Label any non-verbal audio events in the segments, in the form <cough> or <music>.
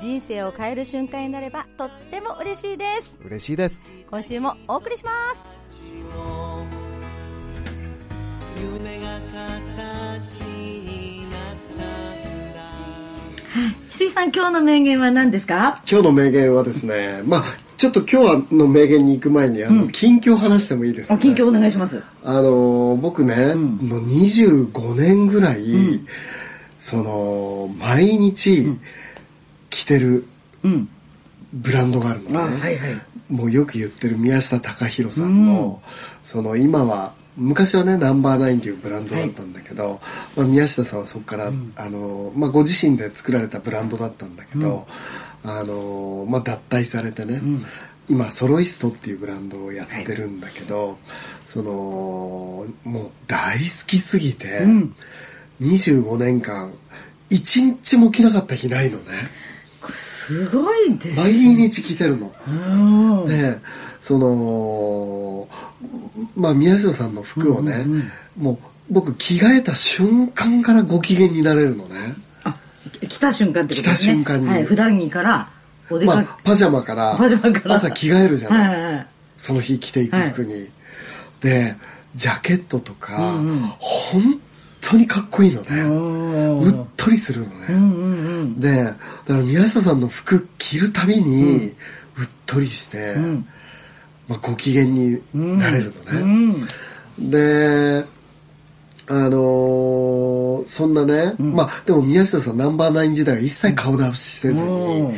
人生を変える瞬間になればとっても嬉しいです。嬉しいです。今週もお送りします。夢が形になったんだ翡翠さん今日の名言は何ですか？今日の名言はですねまあちょっと今日の名言に行く前にあの、近況話してもいいですか、ね、お近況お願いします。あの僕ね、もう25年ぐらい、その毎日着てるうん。ブランドがあるのね、あはいはい。もうよく言ってる宮下隆弘さんの、その今は昔はねナンバーナインというブランドだったんだけど、まあ、宮下さんはそこから、あのまあ、ご自身で作られたブランドだったんだけど、あのまあ、脱退されてね、今ソロイストっていうブランドをやってるんだけど、そのもう大好きすぎて、25年間一日も着なかった日ないのねすごいです毎日着てるの。うん。でそのまあ宮下さんの服をね、もう僕着替えた瞬間からご機嫌になれるのね。あ来た瞬間ってことですね。来た瞬間に。はい、普段着からお出かけ、まあパジャマからパジャマから。朝着替えるじゃない、はいはいはい。その日着ていく服に、でジャケットとか、うんうん。本当にかっこいいのね、うっとりするのね、うんうんうんでだから宮下さんの服着るたびに、うっとりして、ん。まあ、ご機嫌になれるのね、うん。であのーそんなね、まあでも宮下さんナンバーナイン時代は一切顔出しせずに、うん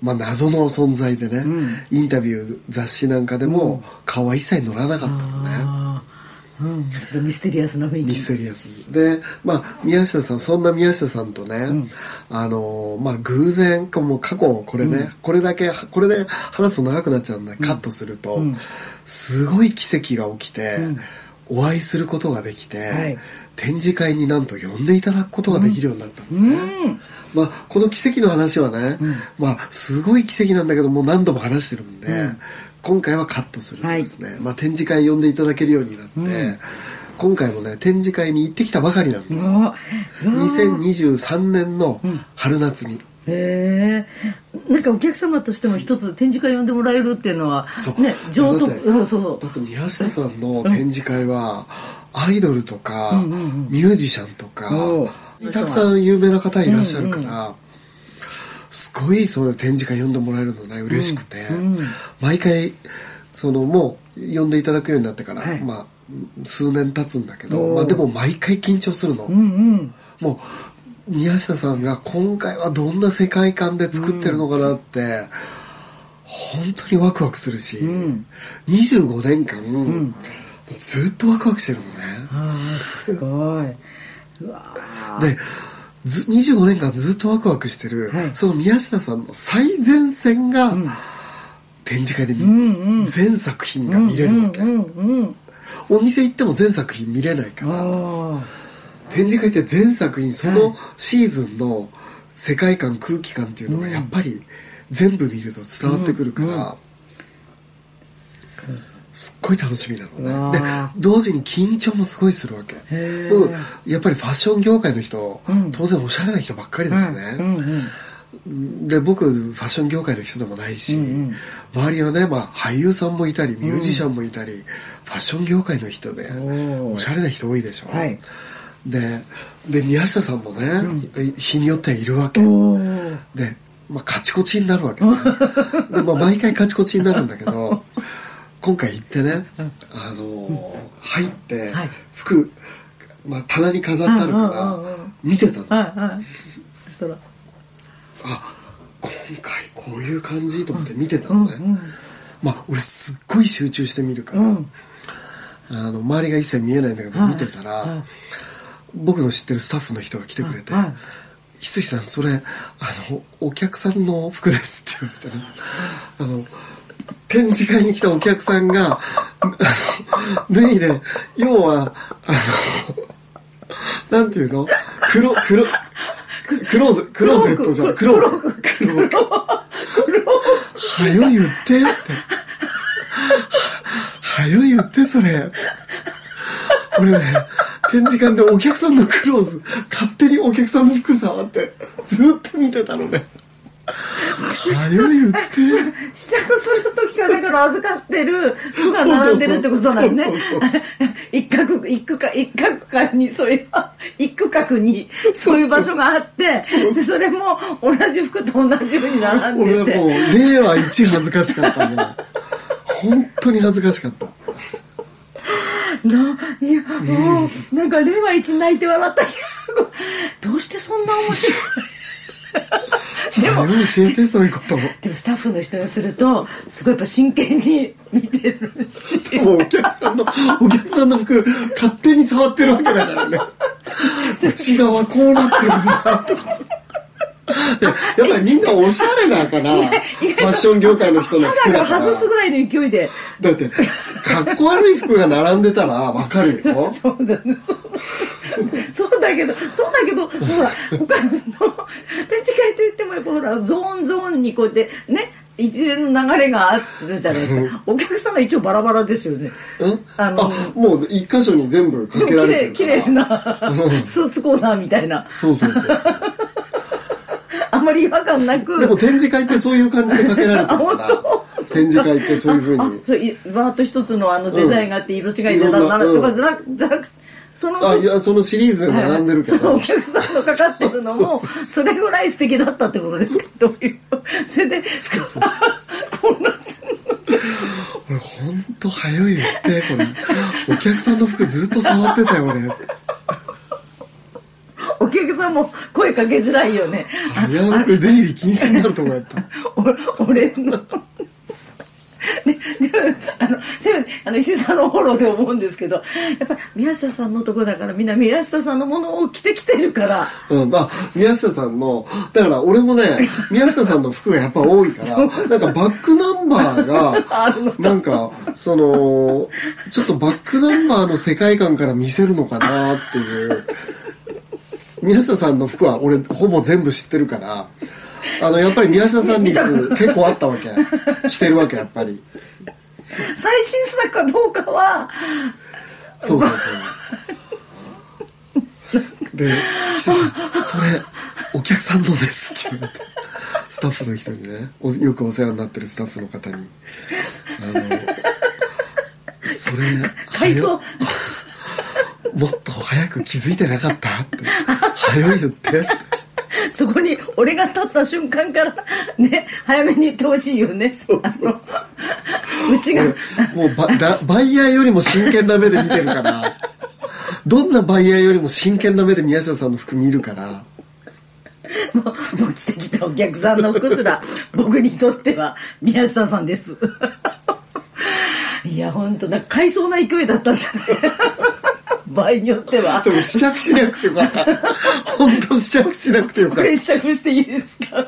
まあ謎の存在でね、ん。インタビュー雑誌なんかでも顔は一切載らなかったのね、うん。ミステリアスな雰囲気。ミステリアスでまあ宮下さんそんな宮下さんとね、あのーまあ偶然かもう過去これね、これだけこれで話すと長くなっちゃうんで、カットすると、すごい奇跡が起きて、お会いすることができて、はい。展示会になんと呼んでいただくことができるようになったんですね、うん。まあ、この奇跡の話はね、まあ、すごい奇跡なんだけどもう何度も話してるんで、今回はカットするとですね、まあ、展示会呼んでいただけるようになって、今回もね展示会に行ってきたばかりなんです、うわ2023年の春夏に、へえなんかお客様としても一つ展示会呼んでもらえるっていうのはね上等うんそうそう。だって宮下さんの展示会はアイドルとか、ミュージシャンとか、たくさん有名な方いらっしゃるから、すごいそういう展示会呼んでもらえるのね嬉しくて、毎回そのもう呼んでいただくようになってから、はい。まあ数年経つんだけど、まあ、でも毎回緊張するの、うんうん。もう宮下さんが今回はどんな世界観で作ってるのかなって、本当にワクワクするし、25年間、ずっとワクワクしてるのね。ああすごい。うわでず25年間ずっとワクワクしてる、はい。その宮下さんの最前線が、展示会で見、んうん。全作品が見れるわけ、うんうんうんお店行っても全作品見れないから。あ展示会って全作品そのシーズンの世界観空気感っていうのがやっぱり全部見ると伝わってくるから、すっごい楽しみなうのね。でわ同時に緊張もすごいするわけ。へー。僕やっぱりファッション業界の人、ん。当然おしゃれな人ばっかりですね、うんうんで僕ファッション業界の人でもないし、周りはね、まあ、俳優さんもいたりミュージシャンもいたり、ファッション業界の人でおしゃれな人多いでしょ、はい。でで宮下さんもね、日によってはいるわけ。で、まあ、カチコチになるわけね。<laughs> で、まあ、毎回カチコチになるんだけど今回行ってね、あのー入って、はい。服、まあ、棚に飾ってあるから、見てたの。そしたら。あ今回こういう感じと思って見てたのね、まあ俺すっごい集中して見るから、うん。あの周りが一切見えないんだけど、はい。見てたら、はい。僕の知ってるスタッフの人が来てくれてはい「翡翠さんそれあのお客さんの服です」って言われてね。あの展示会に来たお客さんが、あの脱いで、要は、あの、なんていうの？黒、黒、クローゼ、クローゼットじゃん。クローク。クローク。はよ言ってって。ははよ言ってそれ。俺ね、展示館でお客さんのクローズ、勝手にお客さんの服触って、ずっと見てたのね。はよ言って。試着する時からだから預かってる服が並んでるってことなんですね。一角、一区画、一角間にそういう、一区画にそういう場所があって、でそれも同じ服と同じように並んでて。もう、令和一恥ずかしかったね。本当に恥ずかしかった。な、いや、もう、なんか令和一泣いて笑ったけど、どうしてそんな面白いでもはよ教えて、そういうこと。でもスタッフの人にすると、すごいやっぱ真剣に見てるし。もうお客さんの、お客さんの服、勝手に触ってるわけだからね。内側こうなってるんだ、とかやっぱりみんなおしゃれだから、ファッション業界の人の服だから。外すぐらいの勢いで。だって、かっこ悪い服が並んでたらわかるよ。そうだね、そう。そうだけど、そうだけど、ほら、他の展示会といってもやっぱほら、ゾーンゾーンにこうやってね、一連の流れがあるじゃないですか。お客さんが一応バラバラですよね。うん？ああのもう一箇所に全部かけられてる綺から。麗なスーツコーナーみたいな。そうそうそうそう。あまり違和感なく。でも展示会ってそういう感じでかけられて <laughs> あ、る本から。当？展示会ってそういうふうに。そういバーッと一つのあのデザインがあって色違いでいろんなうんとかじゃなくじゃなくそのあ、いや、そのシリーズで並んでるけどそのお。客さんのかかってるのもそれぐらい素敵だったってことですか？どういう？それでこんな俺ほんと早い言って、これ。お客さんの服ずっと触ってたよ、俺。お客さんも声かけづらいよねあ危うく出入り禁止になるとこやった。お <laughs> 俺の。ででもあのせめてあの石井さんのフォローで思うんですけどやっぱり宮下さんのとこだからみんな宮下さんのものを着てきてるからうん、あ、宮下さんの、だから俺もね、宮下さんの服がやっぱ多いから、なんかバックナンバーが、なんか、その、ちょっとバックナンバーの世界観から見せるのかなっていう。宮下さんの服は俺ほぼ全部知ってるから、あの、やっぱり宮下さん率結構あったわけ。着てるわけ、やっぱり。最新作かどうかはそうそうそう。で、そそれ、お客さんのですって言われて、スタッフの人にね、およくお世話になってるスタッフの方に、あの、それ、改装もっと早く気づいてなかった？って、早い言って。そこに俺が立った瞬間からね早めに言ってほしいよね。あのうちが。俺もうバだバイヤーよりも真剣な目で見てるから、どんなバイヤーよりも真剣な目で宮下さんの服見るから、もうもう来てきたお客さんの服すら僕にとっては宮下さんです。いや本当だ買いそうな勢いだったんですね場合によっては。でも試着しなくてよかった。<laughs> 本当試着しなくてよかった。これ試着していいですか？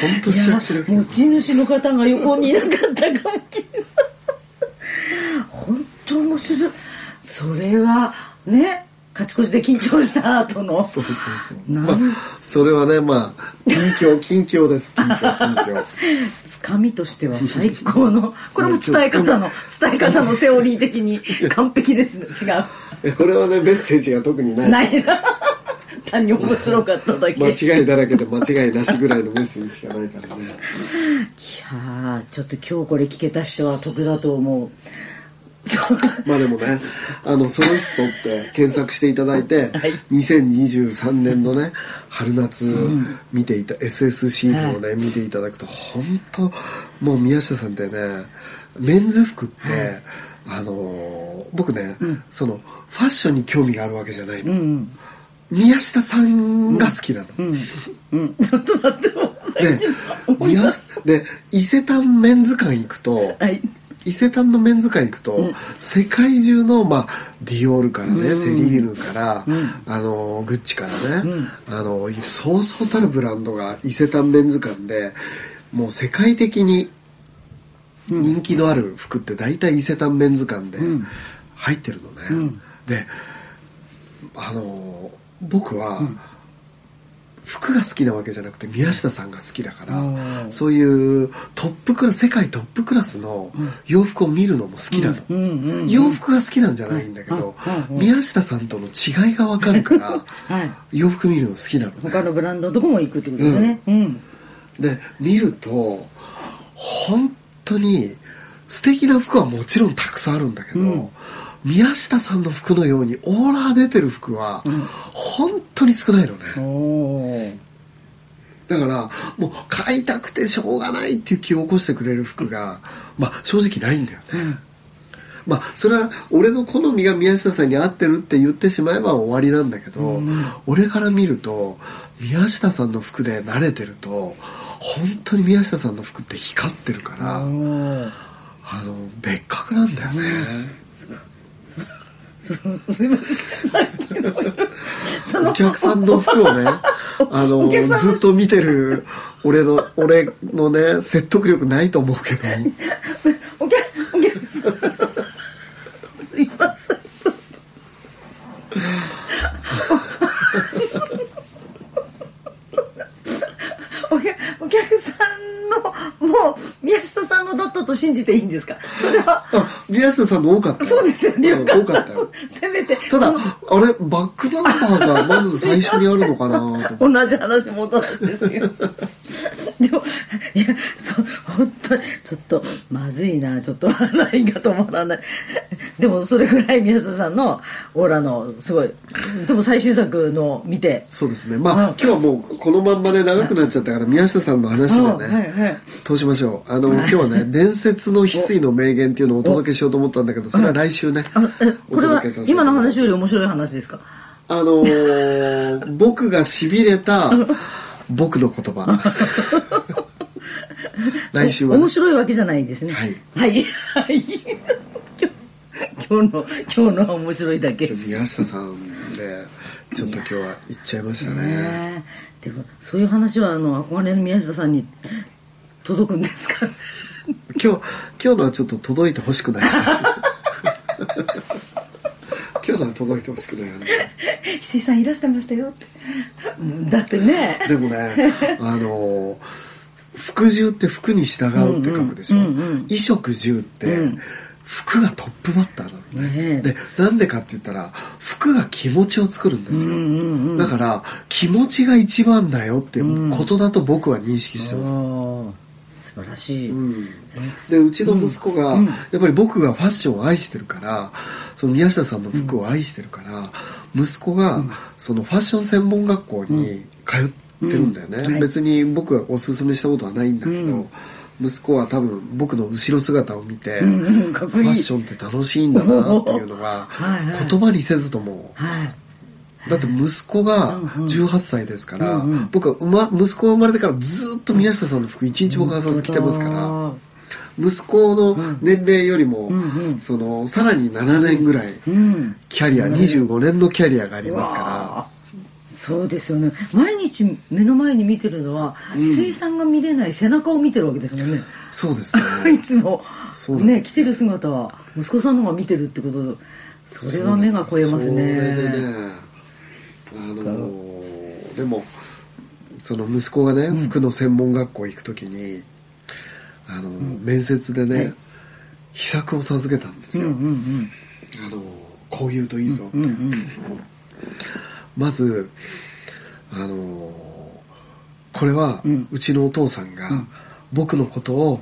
本当試着しなくてよかっ持ち主の方が横にいなかったかも本当面白い。それはね勝ち越しで緊張した後のた。そうそうそう。まあ、それはね、まあ、近況、近況です、近況、近況。<laughs> つかみとしては最高のこれも伝え方の伝え方のセオリー的に完璧ですね違えこれはね、メッセージが特になうい。ないな単に面白かっただけいや間違いだらけで間違いなしぐらいのメッセージしかないからね。ーちょっと今日これ聞けた人は得だと思うまあでもね、あの、ソロイストって検索していただいて、はい。2023年のね、春夏見ていた、SS シーズンをね、見ていただくと、本当もう宮下さんってね、メンズ服って、あのー僕ね、その、ファッションに興味があるわけじゃないの。うん宮下さんが好きなの。うん。うん。<laughs> ちょっと待ってもで宮下で伊勢丹メンズ館行くと、はい伊勢丹のメンズ館行くと、世界中の、まあ、ディオールからね、セリーヌから、あの、グッチからね、あの、そうそうたるブランドが伊勢丹メンズ館で、もう世界的に人気のある服って大体伊勢丹メンズ館でん。入ってるのね、うん。であの僕は、服が好きなわけじゃなくて宮下さんが好きだから、うん。そういうトップクラス世界トップクラスの洋服を見るのも好きなの、洋服が好きなんじゃないんだけど、宮下さんとの違いがわかるから、はい。洋服見るの好きなの。ね他のブランドのとこも行くってことですね。うん。で見ると本当に素敵な服はもちろんたくさんあるんだけど、うん宮下さんの服のようにオーラ出てる服は本当に少ないのね、だからもう買いたくてしょうがないっていう気を起こしてくれる服がまあ正直ないんだよね、まあそれは俺の好みが宮下さんに合ってるって言ってしまえば終わりなんだけど、俺から見ると宮下さんの服で慣れてると本当に宮下さんの服って光ってるから、あの別格なんだよね、すいません。さっきのそ <laughs> のお客さんの服。をねあのずっと見てる俺の俺のね説得力ないと思うけど。お客お客さんすいませんちょっとお客お客さんのもう宮下さんのだったと信じていいんですか？それはあ宮下さんの多かったよ。そうですよね。ようん多かったよ。<laughs> せめて。ただ、そあれ、バックナンバーがまず最初にあるのかな <laughs> 同じ話戻らせですよでもいやそう本当にちょっとまずいな。ちょっと笑いが止まらないでもそれぐらい宮下さんのオーラのすごいでも最新作の見て。そうですね。まあ、うん。今日はもうこのまんまで長くなっちゃったから、宮下さんの話あでね、はいはい通しましょう。あの、今日はね、伝説の翡翠の名言っていうのをお届けしようと思ったんだけど、それは来週ねこれは届けさせて。今の話より面白い話ですか？あのー <laughs> 僕が痺れた僕の言葉。<laughs> 来週はね。面白いわけじゃないですね。はい。はい。はい今日の今日のは面白いだけ宮下さんで、ちょっと今日は行っちゃいましたね。ねえでもそういう話はあの憧れの宮下さんに届くんですか？今日、今日のはちょっと届いてほしくない話。<laughs> 今日のは届いてほしくない話。石井さんいらしてましたよだってねでもね、あの、服従って服に従うって書くでしょ？うんうんうんうん衣食住って、服がトップバッターなのね。ねえ。で、なんでかって言ったら、服が気持ちを作るんですよ。うんうんうん。だから、気持ちが一番だよってことだと僕は認識してます。あー。素晴らしい、うん。でうちの息子が、やっぱり僕がファッションを愛してるからその宮下さんの服を愛してるから、息子がそのファッション専門学校に通ってるんだよね、うん。はい。別に僕がおすすめしたことはないんだけど、うん息子は多分僕の後ろ姿を見て、ファッションって楽しいんだなっていうのが言葉にせずとも。はい。だって息子が18歳ですから、僕は生ま息子が生まれてからずっと宮下さんの服一日も欠かさず着てますから、あ息子の年齢よりも、そのさらに7年ぐらいキャリア、25年のキャリアがありますわかあそうですよね。毎日目の前に見てるのは翡翠さんが見れない背中を見てるわけですもんね、らそうですね。<laughs> いつも。そうなんですよ。ね着てる姿は息子さんの方が見てるってことそれは目が超えますね。それでねあのーでもその息子がね、服の専門学校行く時にあのー、面接でね、はい。秘策を授けたんですよ、うんうんうん。あのーこう言うといいぞって、うんうんまずあのーこれはうん。うちのお父さんが僕のことを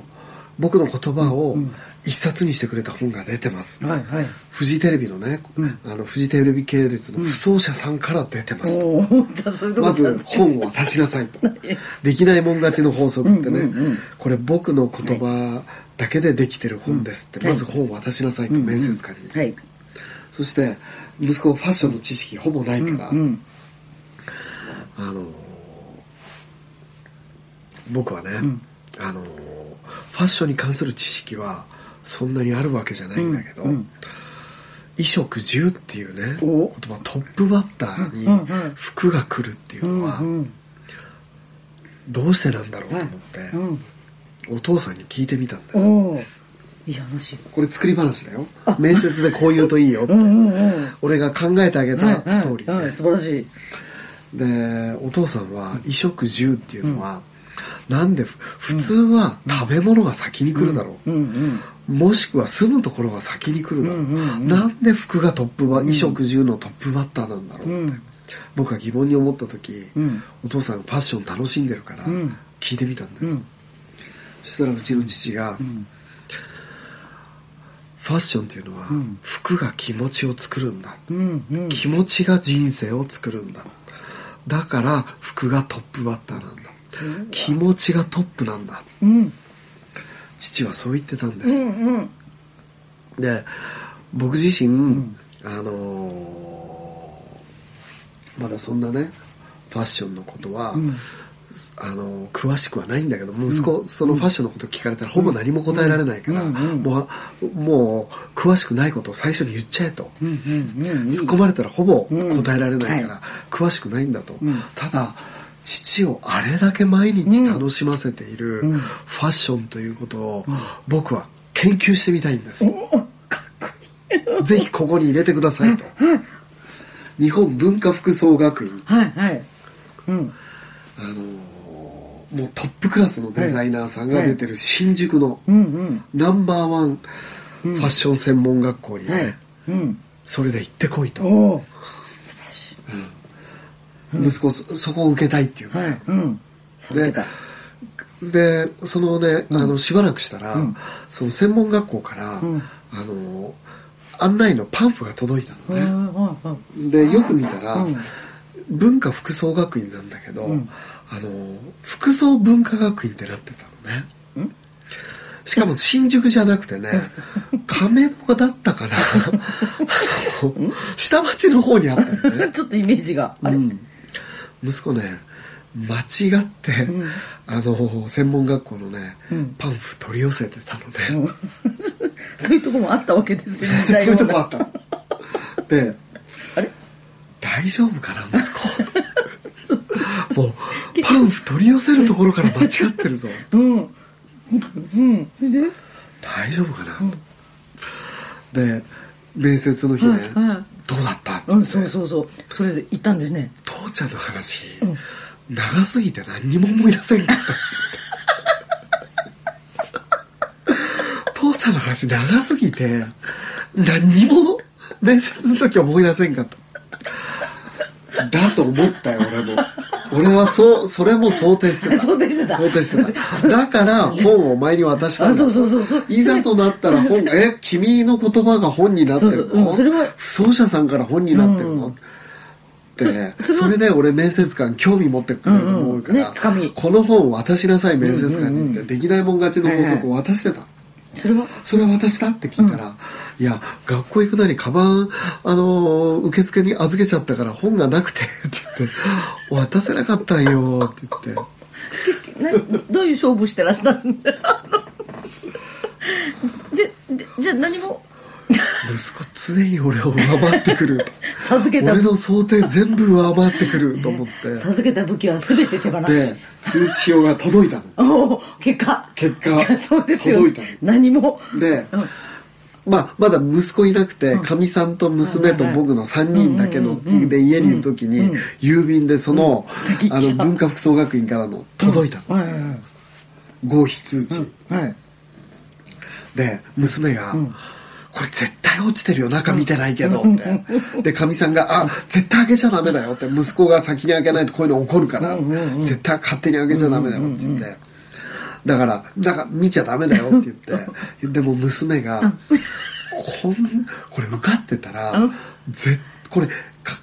僕の言葉を一冊にしてくれた本が出てます、はいはい。フジテレビのね、あのフジテレビ系列の不走者さんから出てます。ういうとこまず本を渡しなさいと。<laughs> できないもん勝ちの法則ってね、うんうんうんこれ僕の言葉だけでできてる本ですって、まず本を渡しなさいと、面接官に、はいそして息子ファッションの知識ほぼないから、うんあのー僕はね、あのーファッションに関する知識はそんなにあるわけじゃないんだけど、うんうん。衣食住っていうねお？言葉トップバッターにうんうん服が来るっていうのはうんどうしてなんだろうと思って、うんお父さんに聞いてみたんですいい話これ作り話だよ。面接でこう言うといいよって、うんうん俺が考えてあげたストーリーね、はいはい素晴らしい。でお父さんは衣食住っていうのは、なんで普通は食べ物が先に来るだろう、うん。うんもしくは住むところが先に来るだろう,、うんうんうん。なんで服がトップバ衣食住のトップバッターなんだろうって、うん。僕は疑問に思った時、うん。お父さんがファッション楽しんでるからん。聞いてみたんです、うん。そしたらうちの父が、んファッションっていうのは、ん。服が気持ちを作るんだ、うんうん。気持ちが人生を作るんだ。だから服がトップバッターなんだ。気持ちがトップなんだ。うん。父はそう言ってたんです、うんうん。で僕自身、あのーまだそんなねファッションのことは、んあのー詳しくはないんだけど息子、そのファッションのこと聞かれたらほぼ何も答えられないから、もうもう詳しくないことを最初に言っちゃえと、突っ込まれたらほぼうん答えられないから、は詳しくないんだと、ん。ただ父をあれだけ毎日楽しませているうん。ファッションということを僕は研究してみたいんです、ぜひここに入れてくださいと、日本文化服装学院。はいはい。うんあのーもうトップクラスのデザイナーさんが出てる新宿のナンバーワンファッション専門学校にね、それで行ってこいと、息子そそこを受けたいっていう。から、でそのね、あのしばらくしたら、その専門学校から、ん。あの案内のパンフが届いたのね、でよく見たら、うん文化服装学院なんだけど、ん。あの服装文化学院ってなってたのね。しかも新宿じゃなくてね <laughs> 亀戸だったかな。あの下町の方にあったのね。<laughs> ちょっとイメージが。あれ？うん、息子ね間違って、あの専門学校のね、ん。パンフ取り寄せてたのね、そういうとこもあったわけですよ <laughs> そういうとこあっったのであれ？大丈夫かな息子。もうパンフ取り寄せるところから間違ってるぞ。うん。うん。で大丈夫かな、で面接の日ね、はいはい。どうだったってうんそうそうそう。それで行ったんですね。父ちゃんの話、長すぎて何にも思い出せんかった父ちゃんの話長すぎて何にも面接の時思い出せんかっただと思ったよ俺も。俺はそうそれも想定してた。想定してた。想定してた。だから本をお前に渡したんだ。あそうそうそうそう。いざとなったら本え君の言葉が本になってるそうそう。うのんそれは不走者さんから本になってるの、うん。ってねそれで俺面接官興味持ってくれると思うから、この本を渡しなさい面接官にって、できないもん勝ちの法則を渡してた、それは？それは渡した？って聞いたら、いや学校行くなりカバンあのー受付に預けちゃったから本がなくてって言って渡せなかったんよって言って。などういう勝負してらしたんだじゃじゃ何も。息子常に俺を上回ってくる <laughs> 授けた俺の想定全部上回ってくると思って。授けた武器は全て手放でし通知表が届いたの。結果結果そうですよ。届いたの。何も。で、うんまあ、まだ息子いなくてかみ、さんと娘と僕の3人だけの、で家にいる時に、郵便でその,、あの文化服装学院からの届いたの、合否通知、はい。で娘が、これ絶対落ちてるよ中見てないけどって、でかみさんが「あ絶対開けちゃダメだよ」って息子が先に開けないとこういうの起こるから、絶対勝手に開けちゃダメだよって言って、だからだから見ちゃダメだよって言ってでも娘がこんこれ受かってたらぜこれか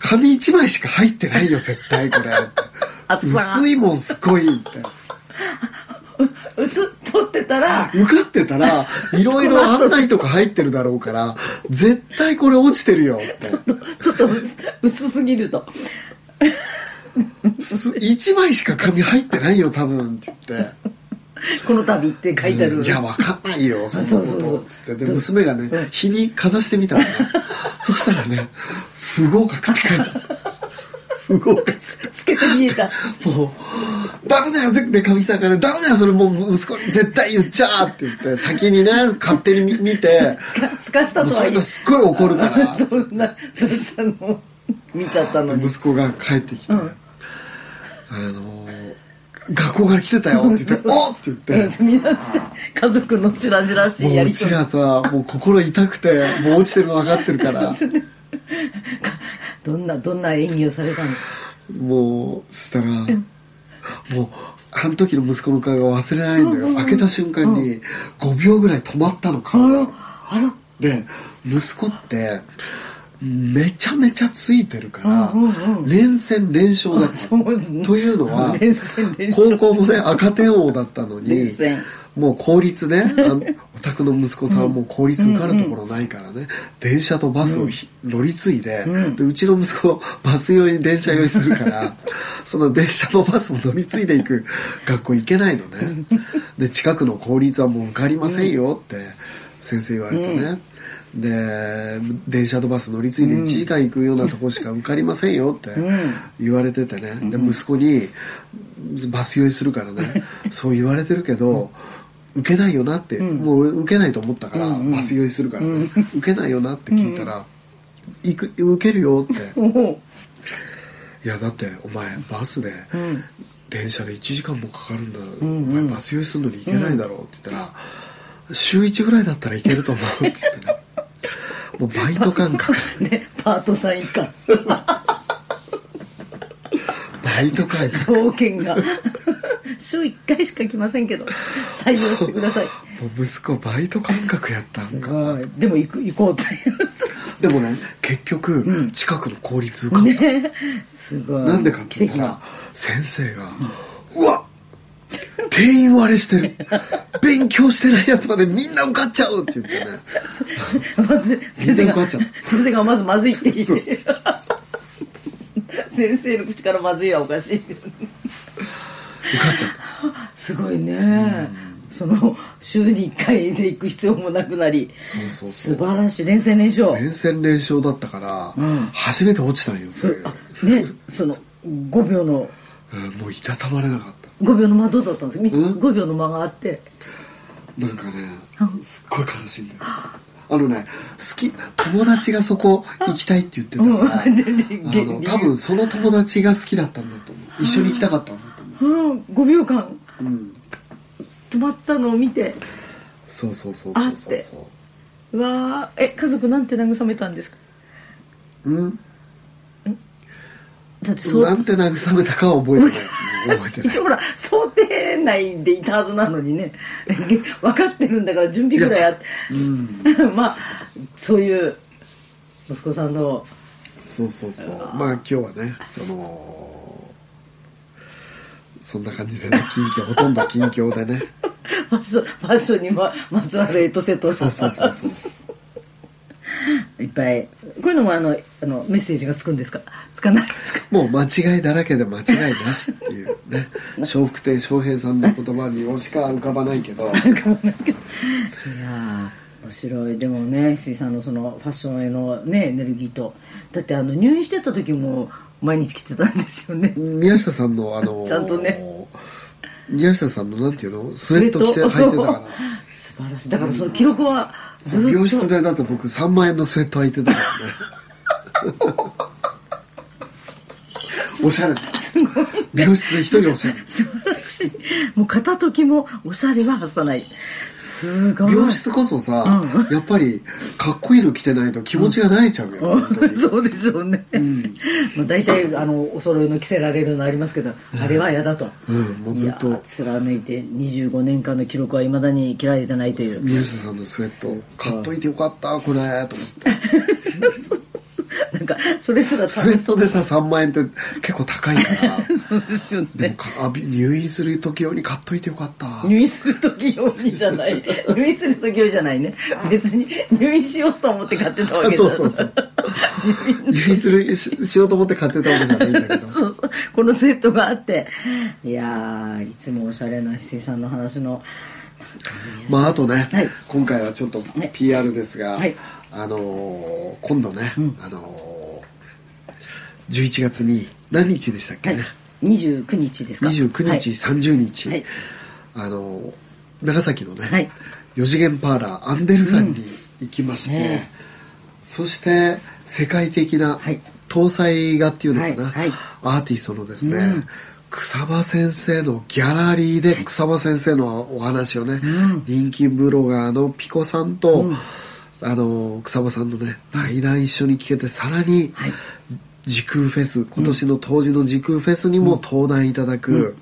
紙一枚しか入ってないよ <laughs> 絶対これ。薄いもんすごいって。うつ取ってたら。受かってたらいろいろ <laughs> 案内とか入ってるだろうから絶対これ落ちてるよって。ちょっと薄薄すぎると。す一枚しか紙入ってないよ多分って言って。<laughs> この度って書いてあるいや、わかんないよ、そんなこそうそうそうと。つって。で、娘がね、日にかざしてみたのね。<laughs> そしたらね、不合格って書いてあった。動かす透けて見えた。もう、ダメだよ、で、神さんがね、ダメだよ、それもう息子に絶対言っちゃーって言って、先にね、勝手に見見て、すか、すかしたとそは言う。れがすっごい怒るから、そんな、どうしたの？見ちゃったのに。息子が帰ってきて、あのー学校から来てたよって言って、<laughs> おっって言って、みんなして、家族の白々しいもううやりとり。ちらさ、もう心痛くて、もう落ちてるの分かってるから、<laughs> どんな、どんな演技をされたんですか？もう、したら、もう、あの時の息子の顔が忘れられないんだよ。開けた瞬間に、5秒ぐらい止まったの、顔が。で、息子って、めちゃめちゃついてるから、連戦連勝だった。というのは高校もね、赤点王だったのにもう公立ね、お宅の息子さんはもう公立受かるところないからね、電車とバスをひ乗り継いで、で、うちの息子、バス酔い、電車酔いするから、<laughs> その電車もバスも乗り継いでいく学校行けないのね。で、近くの公立はもう受かりませんよって先生言われてね。で、電車とバス乗り継いで1時間行くようなとこしか受かりませんよって言われててね。で、息子にバス酔いするからね、そう言われてるけど、受けないよなって、もう俺受けないと思ったから、バス酔いするからね、受けないよなって聞いたら、行く、受けるよって。もいやだってお前バスで、電車で1時間もかかるんだ、お前バス酔いするのに行けないだろうって言ったら、週1ぐらいだったらいけると思うって言ってねもうバイト感覚。う、<laughs> ね、パートさん以下、<laughs> バイト感覚。条件が。<laughs> 週1回しか来ませんけど、採用してください。もう息子バイト感覚やったんか。でも行く、行こうという。でもね結局、近くの公立受かった、ね、すごい。なんでかって言ったら先生が、うわ定員割れしてる勉強してないやつまでみんな受かっちゃうって言ってねがまず、先生が、みんな受かっちゃった先生がまずまずいって言って。先生の口からまずいはおかしい。受かっちゃったすごいね。その、週に1回で行く必要もなくなり。そうそう素晴らしい。連戦連勝。連戦連勝だったから、初めて落ちたんよそね、その、5秒の、うんもういたたまれなかっ5秒の間どうだったんですか、みうん？5秒の間があって。たなんかねすっごい悲しいんだよ。あのね好き友達がそこ行きたいって言ってたから、<laughs> あの多分その友達が好きだったんだと思う。一緒に行きたかったんだと思う。ん、5秒間。う、うん、止まったのを見て、そうそうそうそうそうそう。わー、え、家族なんて慰めたんですか？ううん？だってそう、なんて慰めたかは覚えてない。覚えてない一応ほら、想定内でいたはずなのにね、<laughs> 分かってるんだから準備ぐらいあって、<laughs> まあ、そういう、息子さんの、そうそうそう。まあ今日はねそのそんな感じでね近況ほとんど近況でね。<laughs> ファッション、にままつわるエトセト。ラそうそうそうそう <laughs> いっぱい。こういうのもあの、あの、メッセージがつくんですか？つかないですか？もう間違いだらけで間違いなしっていうね。<laughs> 笑福亭笑瓶さんの言葉にしか浮かばないけど。いやー面白い。でもね水さんのそのファッションへのねエネルギーと。だってあの入院してた時も毎日着てたんですよね。宮下さんのあの <laughs> ちゃんとね宮下さんのなんていうの？スウェット着て履いてたから。<laughs> 素晴らしい。だからその記録はずっと。病室でだって僕3万円のスウェット履いてたからね。<laughs> おしゃれ。美容室で一人おしゃれ。素晴らしい。もう片時もおしゃれは外さないすごい。美容室こそさ、やっぱりかっこいいの着てないと気持ちが泣いちゃうよ、本当に。<laughs> そうでしょうね、まあ、大体あのお揃いの着せられるのありますけど、あれは嫌だと、うん。もうずっと。貫いて25年間の記録はいまだに切られてないという。宮下さんのスウェット。買っといてよかったこれと思って <laughs> <laughs> なんかそれすらスウェットでさ3万円って結構高いから。<laughs> そうですよね。でも入院する時用に買っといてよかった。入院する時用にじゃない。<laughs> 入院する時用じゃないね。別に入院しようと思って買ってたわけだそうそうそう。入院する。ししようと思って買ってたわけじゃないんだけど。そうそう。このセットがあって。いやーいつもおしゃれな翡翠さんの話のまああとね、はい。今回はちょっとはい。PR ですが、はい。あのー今度ね、あのー11月に何日でしたっけはい。ね、。29日ですか。29日、はい。30日、はい。あの長崎のね、はい。4次元パーラーアンデルさん。に行きまして、うんね。そして世界的なはい。搭載画っていうのかな、アーティストのですね、うん草場先生のギャラリーで草場先生のお話をね、ん。人気ブロガーのピコさんと、うん。あの草場さんのね対談一緒に聞けてさらに、はい。時空フェス今年の当時の時空フェスにも登壇いただく、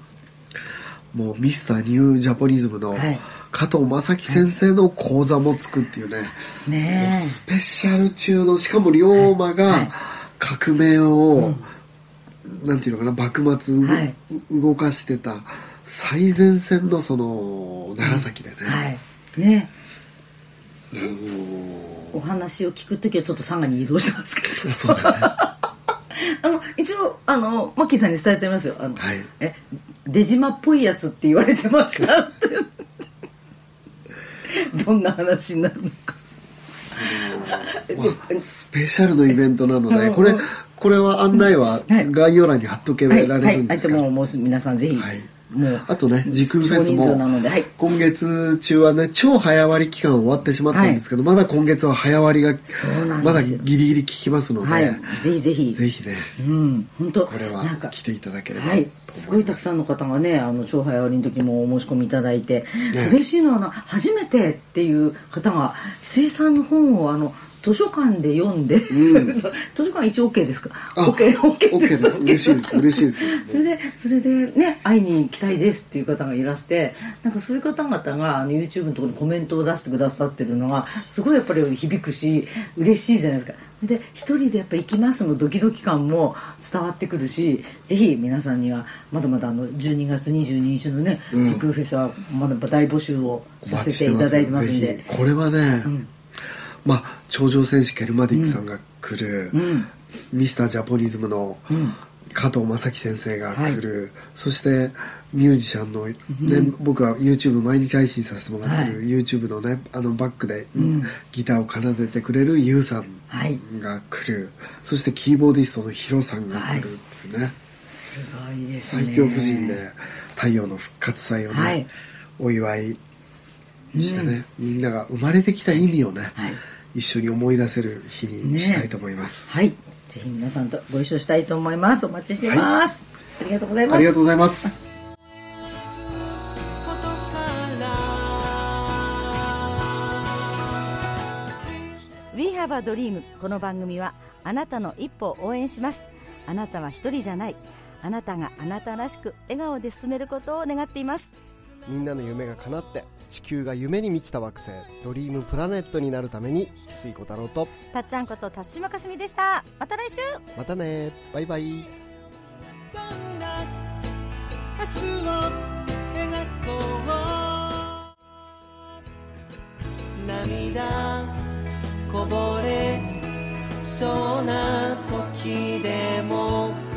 もうミスターニュージャポニズムのはい。加藤正樹先生の講座もつくっていうね、ねえ。スペシャル中のしかも龍馬はがい。革命を、なんていうのかな幕末う、はいう動かしてた最前線のその長崎でね、はい。ねあのお話を聞くときはちょっと佐賀に移動してますけど。ーそうだね <laughs> あの、一応、あの、マッキーさんに伝えてますよ。あの、はいえ、出島っぽいやつって言われてましたって。<laughs> どんな話になるのか。まあ <laughs> スペシャルのイベントなので、うんこれ、これは案内ははい。概要欄に貼っとけらはい、れはいるん、ですか、あいつもう、もう皆さんぜひ、あとね、時空フェスも。今月中はね、超早割期間終わってしまったんですけど、まだ今月は早割がそうなんまだギリギリ効きますので、はい。ぜひぜひ。ぜひね、うん、本当これは来ていただければす。すごいたくさんの方がね、あの、超早割りの時もお申し込みいただいて、ね嬉しいのはな、初めてっていう方が、水産の本をあの、図書館で読んで、そう <laughs> 図書館一応 OK ですか？あ ?OK、OK です。です嬉しいです嬉しいですよ <laughs> それで、それでね、会いに行きたいですっていう方がいらして、なんかそういう方々があの YouTube のところにコメントを出してくださってるのが、すごいやっぱり響くし、嬉しいじゃないですか。で、一人でやっぱ行きますのドキドキ感も伝わってくるし、ぜひ皆さんには、まだまだあの、12月22日のね、うん時空フェスはまだ大募集をおさせていただいてますんぜでひ。これはね、んまあ頂上戦士ケルマディックさんが来る、うん。ミスタージャポニズムのうん。加藤正樹先生が来る、そしてミュージシャンの、ね僕は YouTube 毎日配信させてもらってる、は YouTube のねあのバックで、んギターを奏でてくれるユウさんはい。が来るそしてキーボーディストのヒロさんが来るっていうね、すごいですね。最強夫人で太陽の復活祭をね、はいお祝いしてね、みんなが生まれてきた意味をね、はい。一緒に思い出せる日にしたいと思います、はい。ぜひ皆さんとご一緒したいと思います。お待ちしています。ありがとうございます。ありがとうございます。We have a dream この番組はあなたの一歩を応援します。あなたは一人じゃない。あなたがあなたらしく笑顔で進めることを願っています。みんなの夢が叶って地球が夢に満ちた惑星ドリームプラネットになるために翡翠小太郎とたっちゃんこと辰島かすみでした。また来週。またね。バイバイ。どんな明日を描こう。涙こぼれそうな時でも